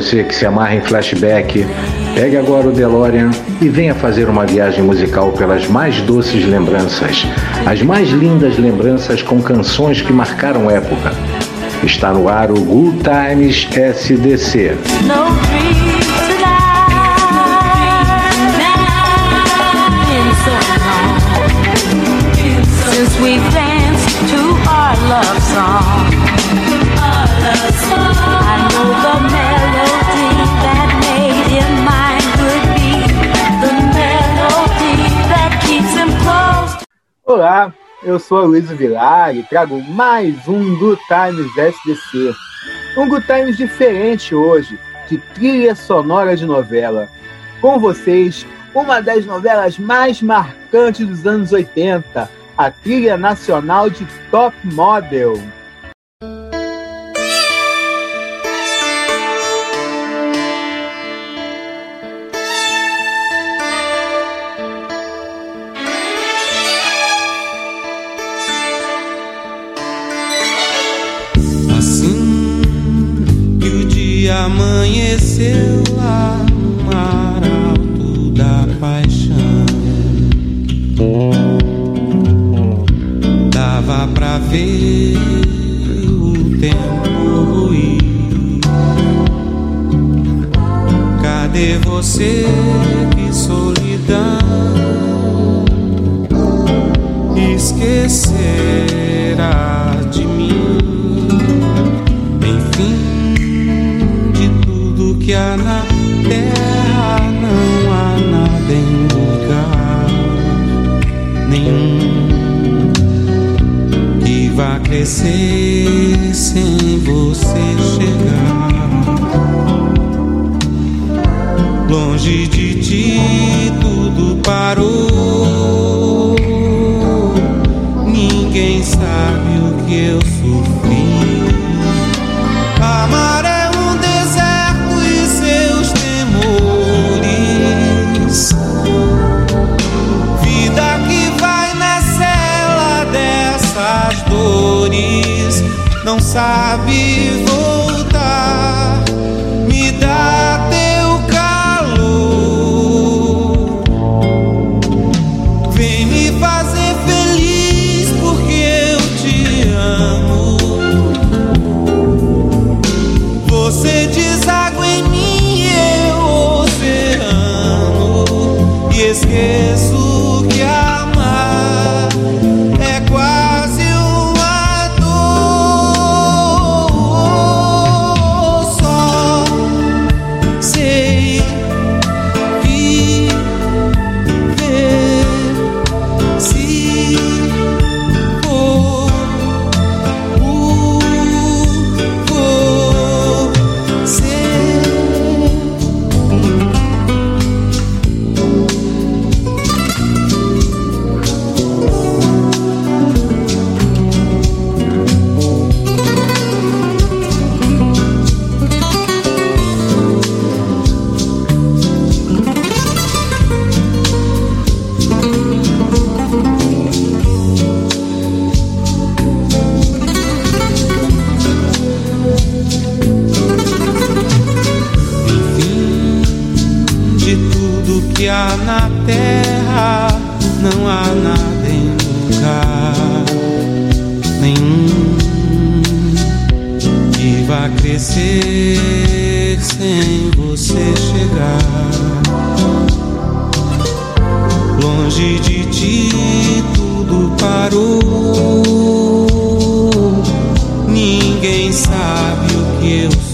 você que se amarra em flashback, pegue agora o DeLorean e venha fazer uma viagem musical pelas mais doces lembranças, as mais lindas lembranças com canções que marcaram época. Está no ar o Good Times SDC. Danced to our love song. Olá, eu sou Luiz Vilar e trago mais um Good Times SDC. Um Good Times diferente hoje, de trilha sonora de novela. Com vocês, uma das novelas mais marcantes dos anos 80, a trilha nacional de Top Model. Amanheceu lá no mar alto da paixão. Dava pra ver o tempo ir. Cadê você? Que solidão esquecerá que há na terra, não há nada em lugar nenhum que vá crescer sem você chegar. Longe de ti tudo parou. Ninguém sabe o que eu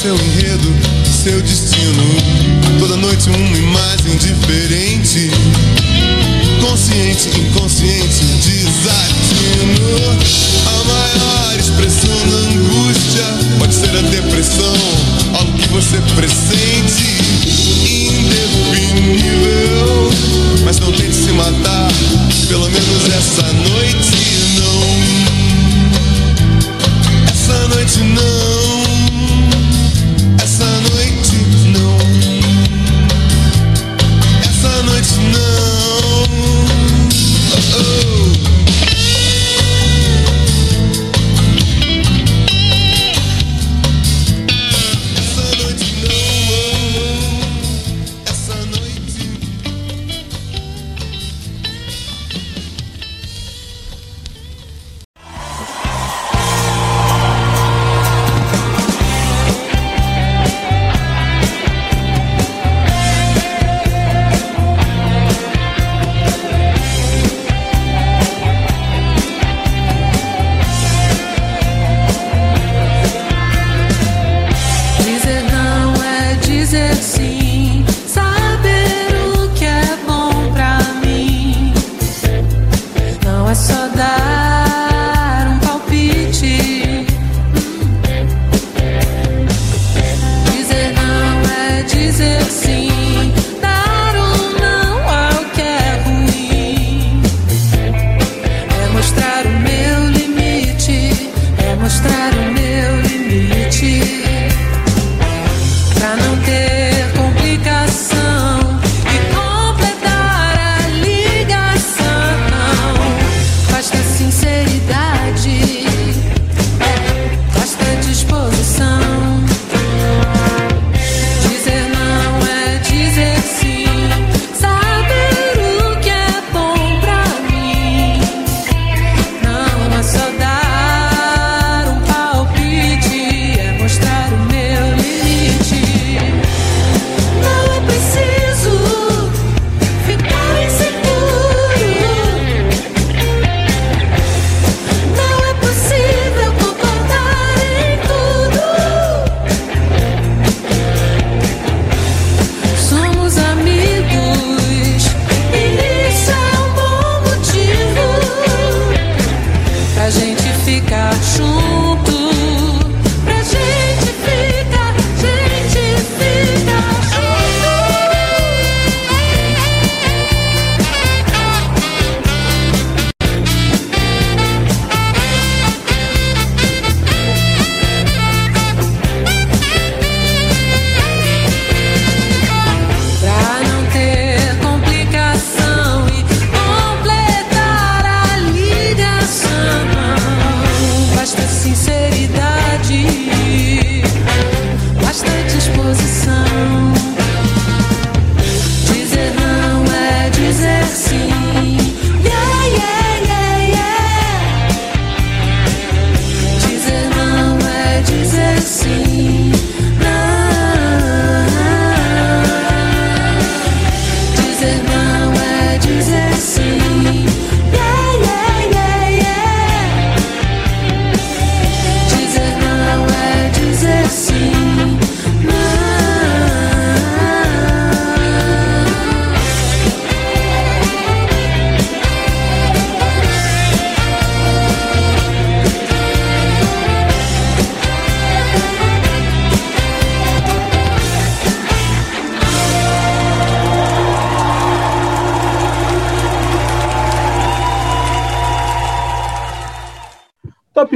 seu enredo, seu destino. Toda noite uma imagem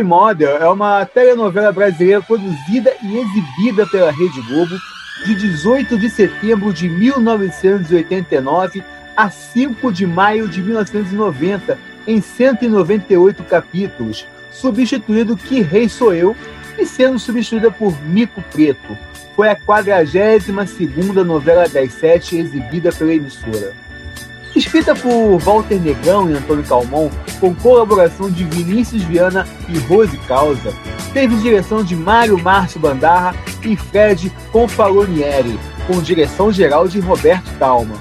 Model é uma telenovela brasileira produzida e exibida pela Rede Globo de 18 de setembro de 1989 a 5 de maio de 1990, em 198 capítulos, substituindo Que Rei Sou Eu e sendo substituída por Mico Preto. Foi a 42ª novela das sete exibida pela emissora. Escrita por Walter Negão e Antônio Calmon, com colaboração de Vinícius Viana e Rose Causa, teve direção de Mário Márcio Bandarra e Fred Confalonieri, com direção geral de Roberto Talma.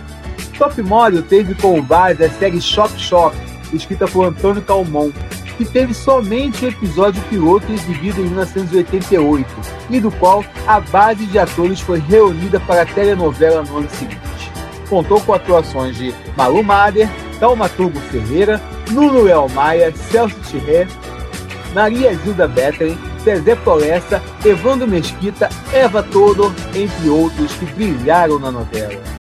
Top Model teve como base a série Shop Shop, escrita por Antônio Calmon, que teve somente o episódio piloto exibido em 1988, e do qual a base de atores foi reunida para a telenovela no ano seguinte. Contou com atuações de Malu Mader, Taumaturgo Ferreira, Nuno Léo Maia, Celso Tirré, Maria Zilda Bettering, Zezé Polessa, Evandro Mesquita, Eva Todor, entre outros que brilharam na novela.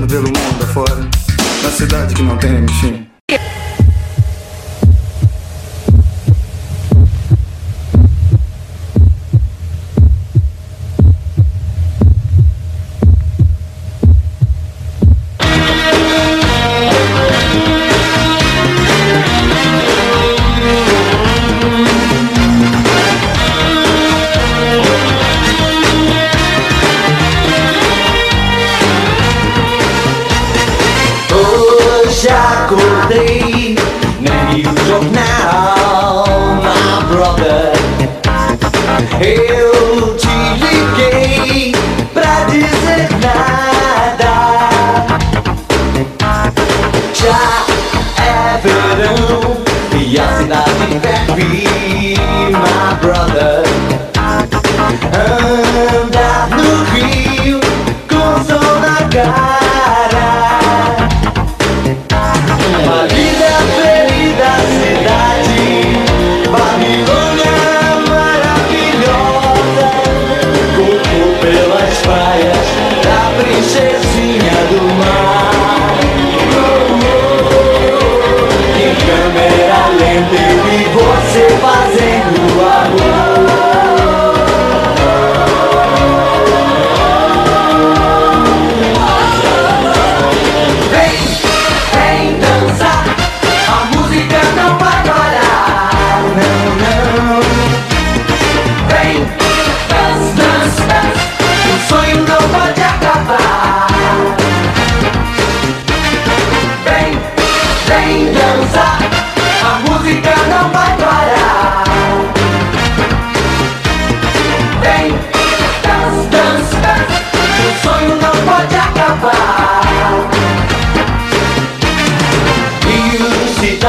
viajando pelo mundo afora, na cidade que não tem fim.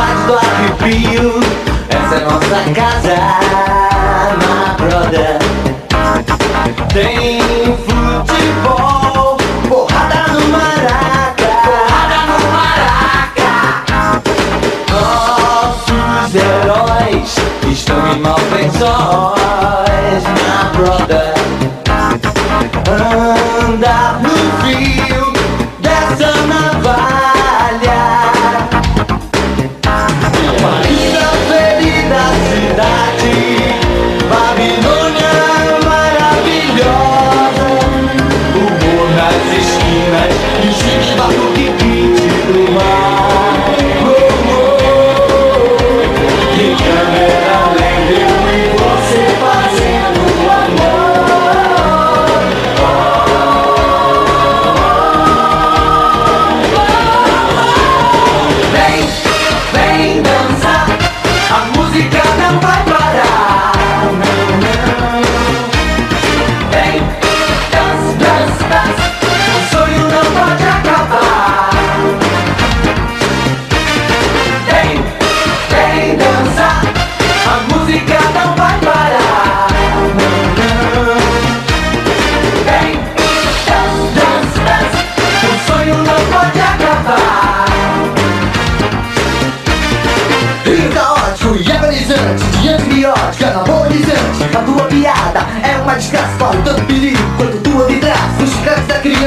Cidade do arrepio. Essa é nossa casa, na brother. Tem futebol, porrada no maraca, porrada no maraca. Nossos heróis estão em malfeições, na brother. Anda no fio o chique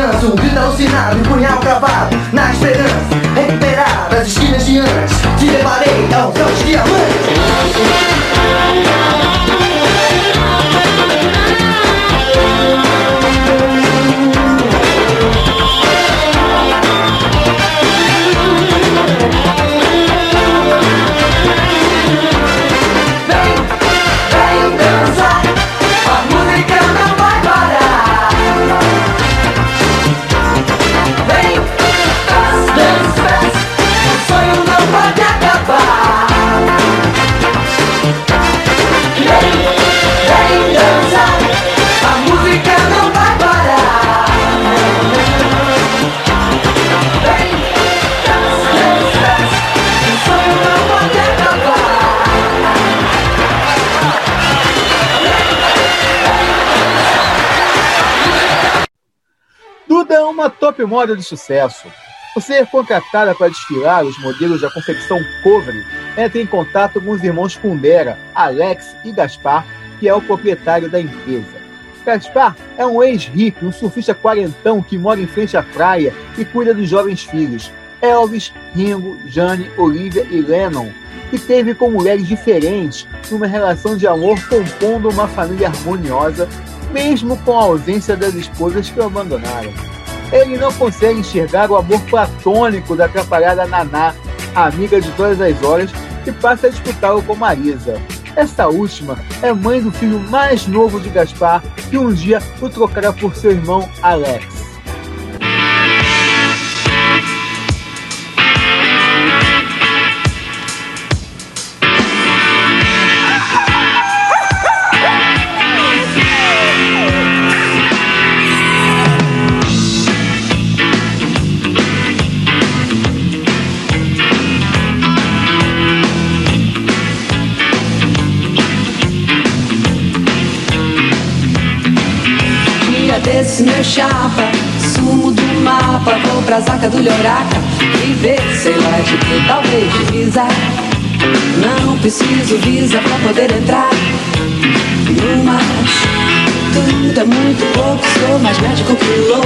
criança, um grito alucinado, um punhal cravado Na esperança, recuperar as esquinas de antes Te levarei aos seus diamantes top model de sucesso. Por ser contratada para desfilar os modelos da confecção Covery, entra em contato com os irmãos Kundera, Alex e Gaspar, que é o proprietário da empresa. Gaspar é um ex-hippie, um surfista quarentão que mora em frente à praia e cuida dos jovens filhos, Elvis, Ringo, Jane, Olivia e Lennon, que teve com mulheres diferentes numa relação de amor compondo uma família harmoniosa, mesmo com a ausência das esposas que o abandonaram. Ele não consegue enxergar o amor platônico da atrapalhada Naná, amiga de todas as horas, e passa a disputá-lo com Marisa. Essa última é mãe do filho mais novo de Gaspar, que um dia o trocará por seu irmão Alex. Sumo do mapa, vou pra Zaca do Lhoraca e ver, sei lá de que, talvez divisa. Não preciso visa pra poder entrar no mas tudo é muito pouco, sou mais médico que louco.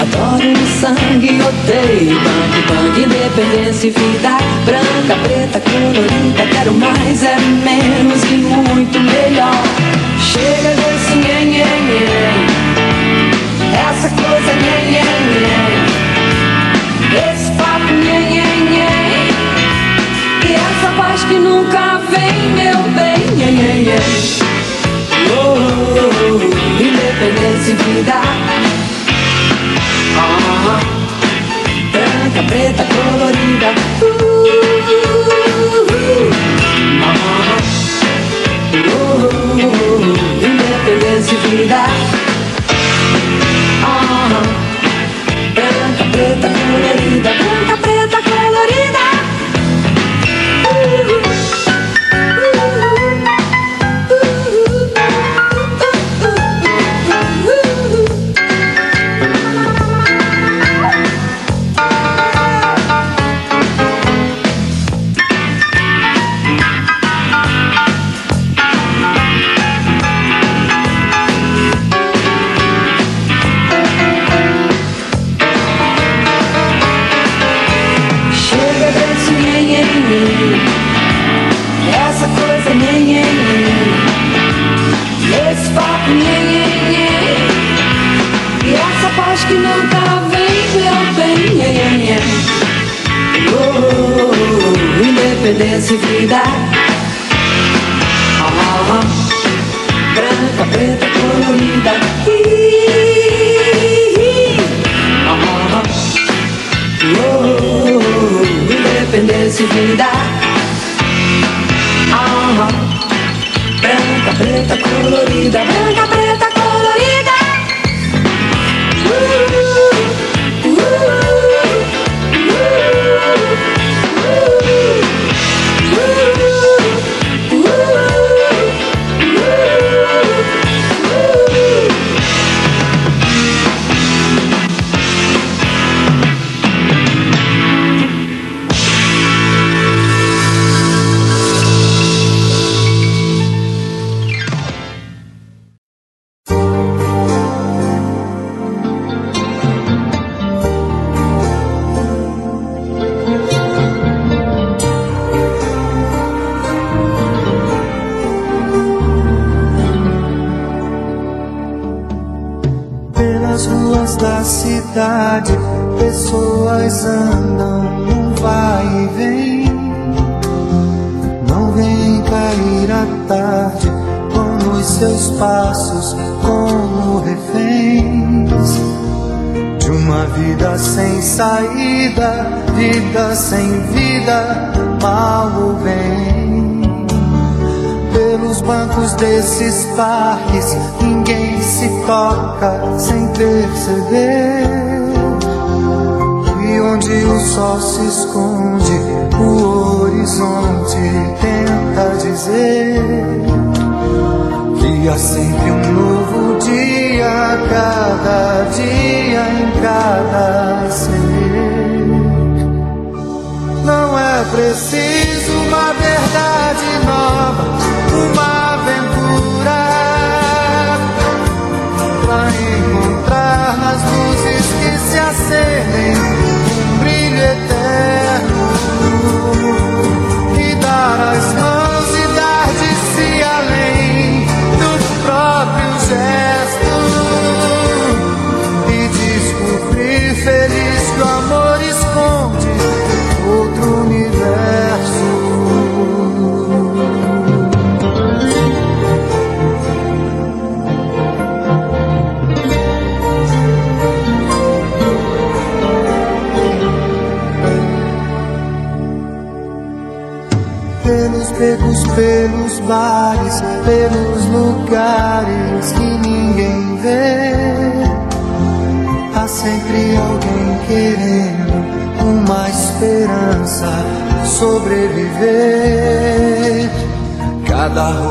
Adoro sangue, odeio bang bang, independência e vida branca, preta, colorida. Quero mais, é menos e muito melhor. Chega desse nhen, nhen, nhen. Essa coisa nhen, nhen, nhen. Esse papo nhen, nhen, nhen. E essa paz que nunca vem, meu bem. Oh, oh, oh, independência e vida.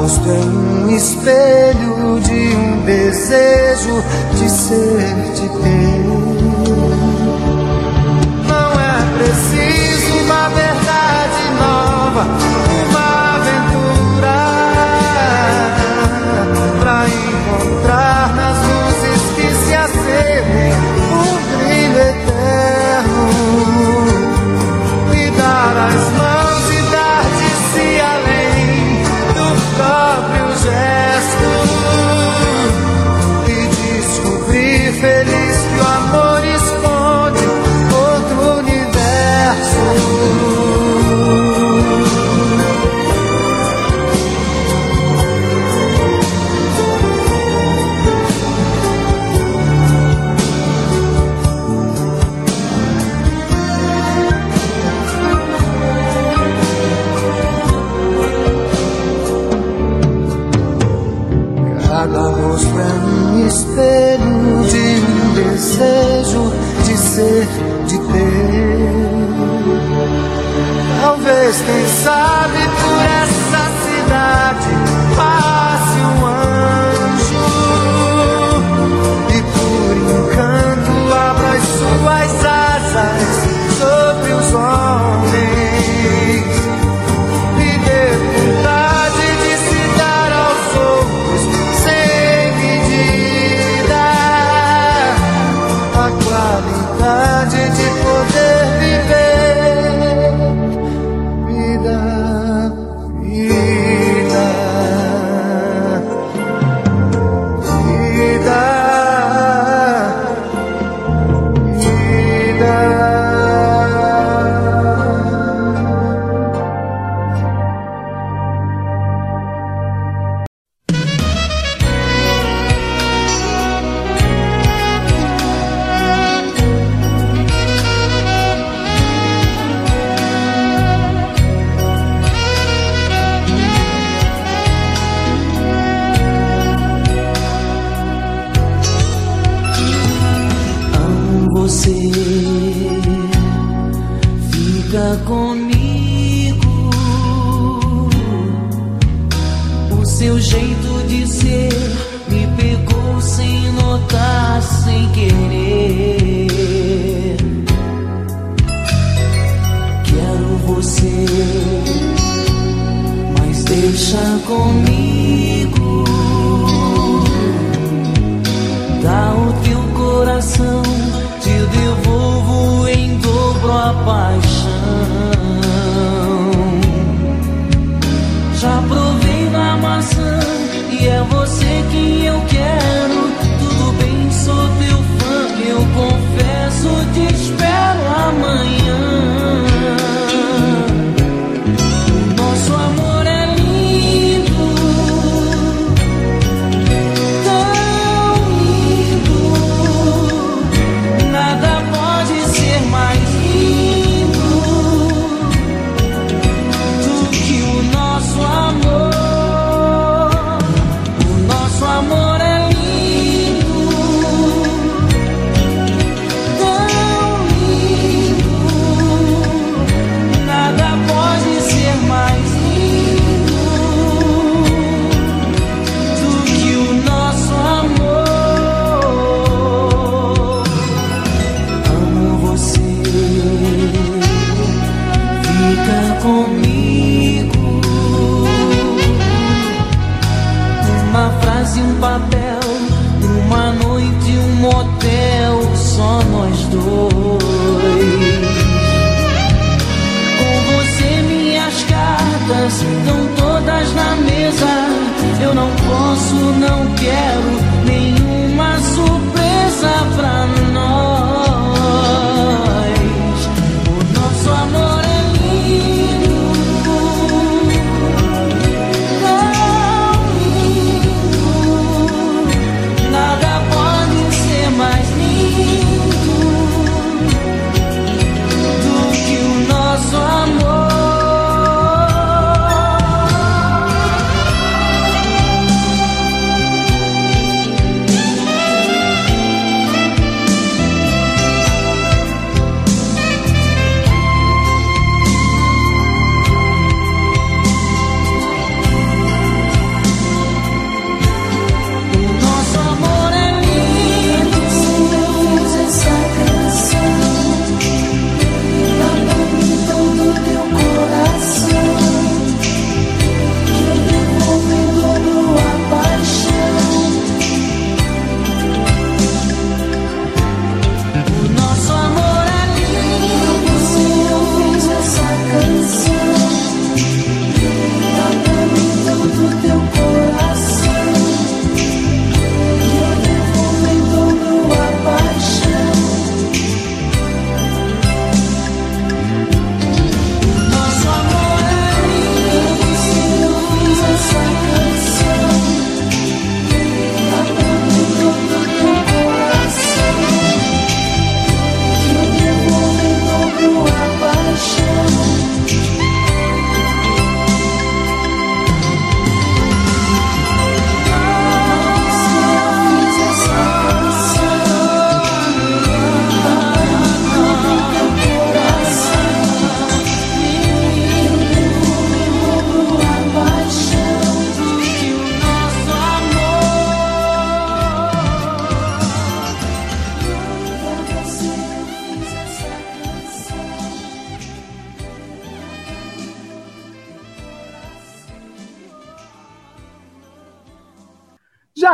rosto é um espelho de um desejo de ter. Talvez, quem sabe.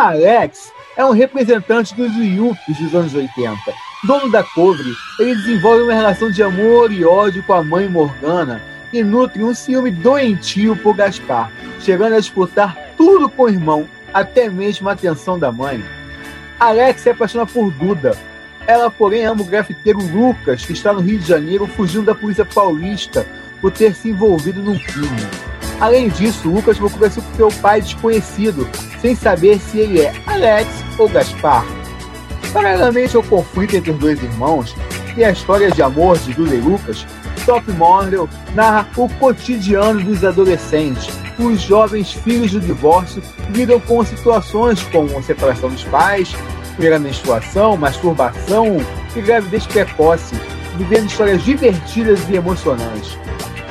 Alex é um representante dos Yuppies dos anos 80. Dono da Cobre, ele desenvolve uma relação de amor e ódio com a mãe Morgana e nutre um ciúme doentio por Gaspar, chegando a disputar tudo com o irmão, até mesmo a atenção da mãe. Alex se apaixona por Duda. Ela, porém, ama o grafiteiro Lucas, que está no Rio de Janeiro fugindo da polícia paulista por ter se envolvido num crime. Além disso, Lucas procura seu seu pai desconhecido, sem saber se ele é Alex ou Gaspar. Paralelamente ao conflito entre os dois irmãos e a história de amor de Duda e Lucas, Top Model narra o cotidiano dos adolescentes. Os jovens filhos do divórcio lidam com situações como separação dos pais, primeira menstruação, masturbação e gravidez precoce. vivendo histórias divertidas e emocionantes.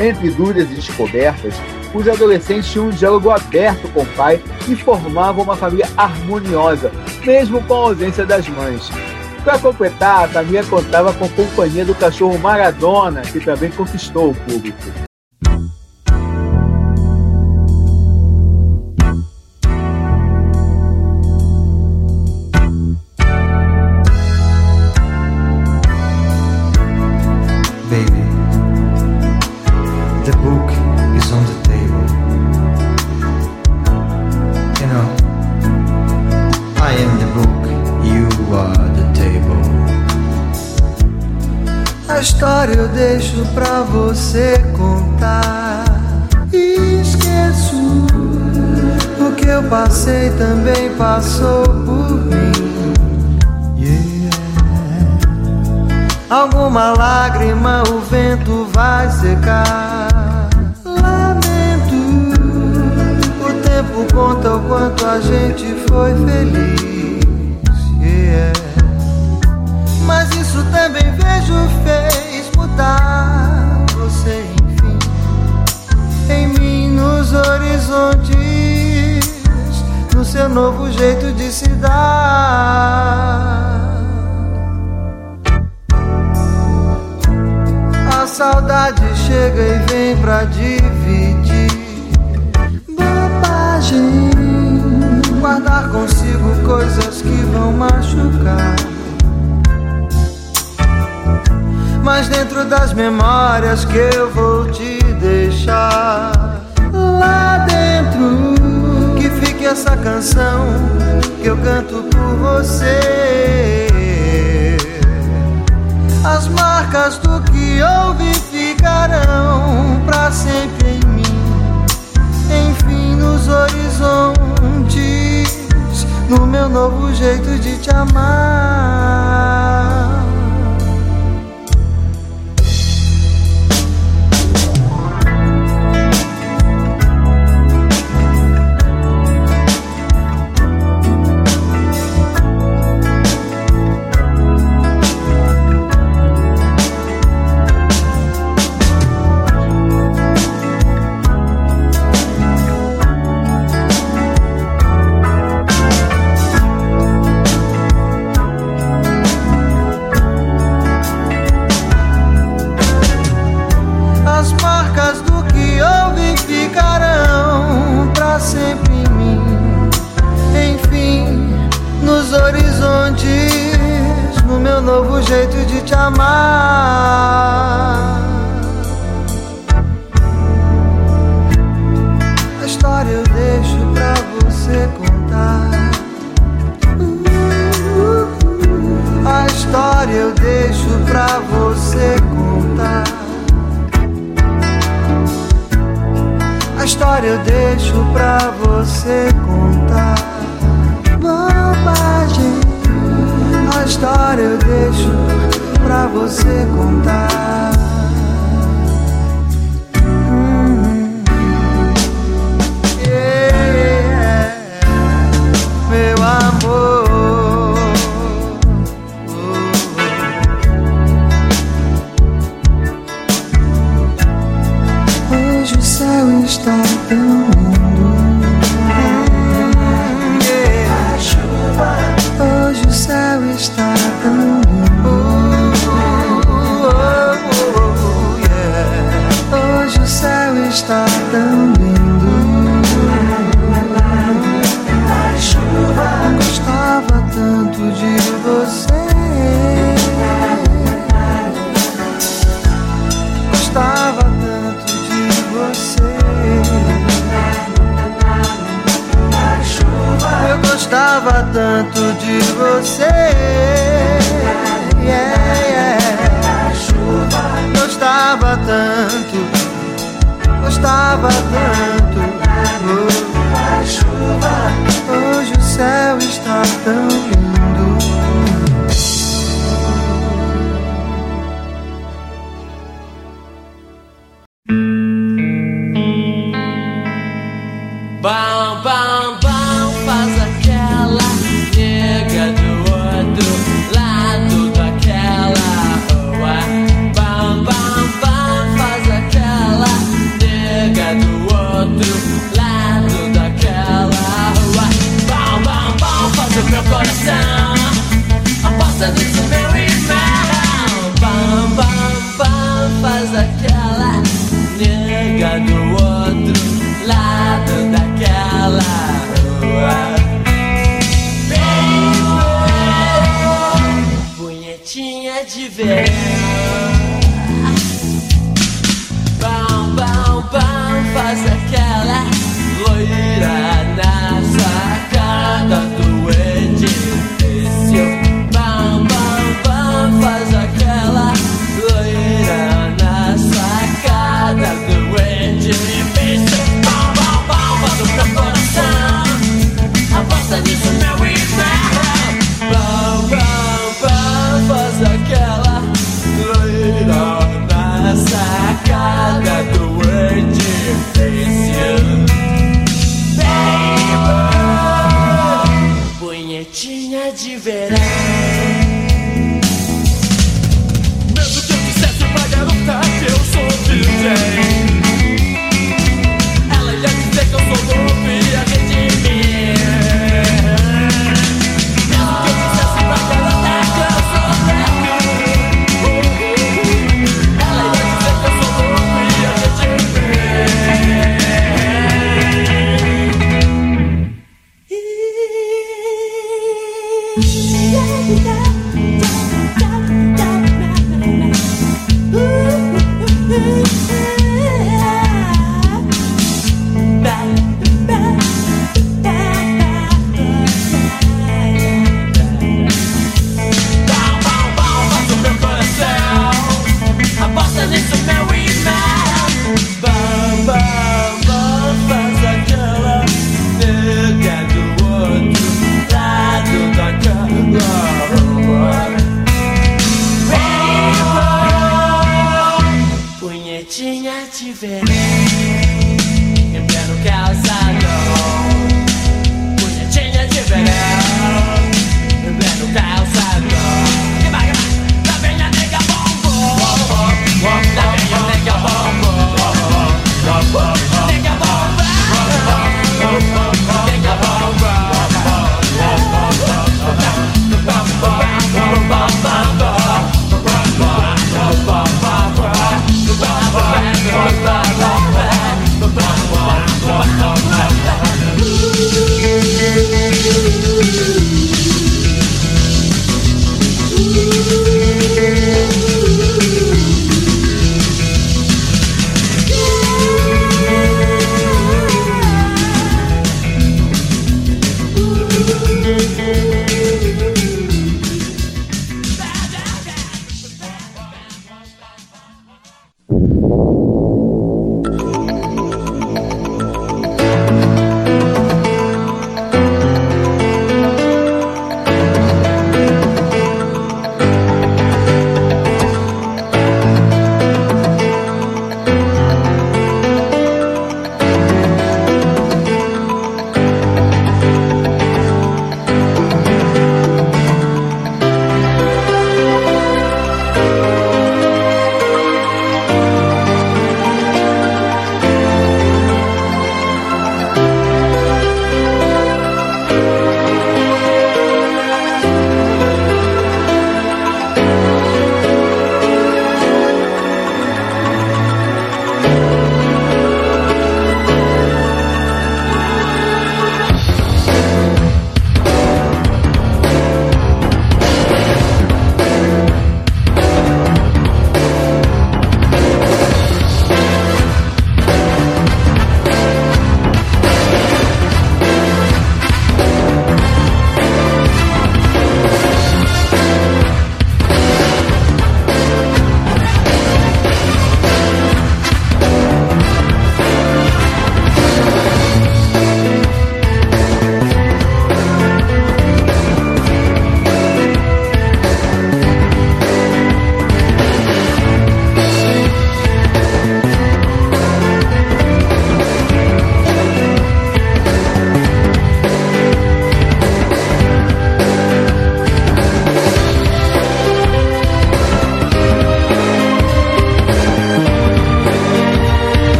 Entre dúvidas e descobertas, os adolescentes tinham um diálogo aberto com o pai e formavam uma família harmoniosa, mesmo com a ausência das mães. Para completar, a família contava com a companhia do cachorro Maradona, que também conquistou o público. Mas dentro das memórias que eu vou te deixar lá dentro que fique essa canção que eu canto por você. As marcas do que houve ficarão para sempre em mim, enfim nos horizontes, no meu novo jeito de te amar. te amar. A história eu deixo pra você contar. A história eu deixo pra você contar. A história eu deixo pra você contar. Bobagem. A história eu deixo pra você contar.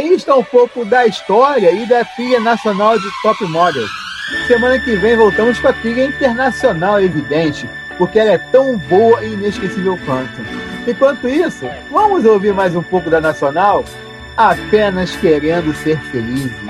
Aí está um pouco da história e da trilha nacional de Top Model. Semana que vem voltamos com a trilha internacional, evidente, porque ela é tão boa e inesquecível quanto. Enquanto isso, vamos ouvir mais um pouco da nacional? Apenas querendo ser felizes.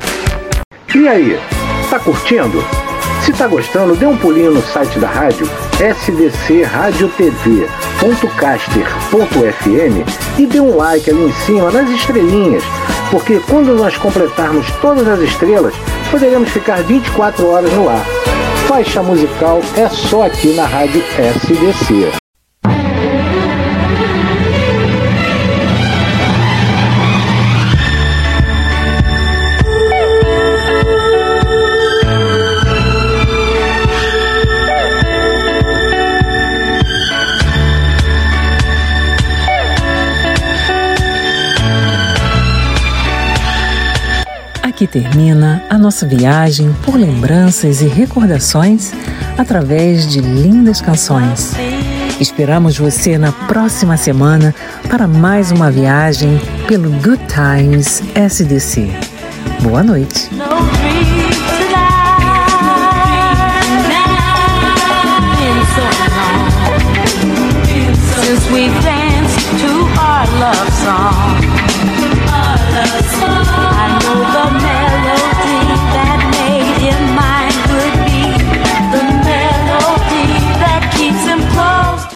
E aí, tá curtindo? Se tá gostando, dê um pulinho no site da rádio sdcradiotv.caster.fm e dê um like ali em cima nas estrelinhas, porque quando nós completarmos todas as estrelas, poderemos ficar 24 horas no ar. Faixa musical é só aqui na rádio SDC. Termina a nossa viagem por lembranças e recordações através de lindas canções. Esperamos você na próxima semana para mais uma viagem pelo Good Times SDC. Boa noite. Since we've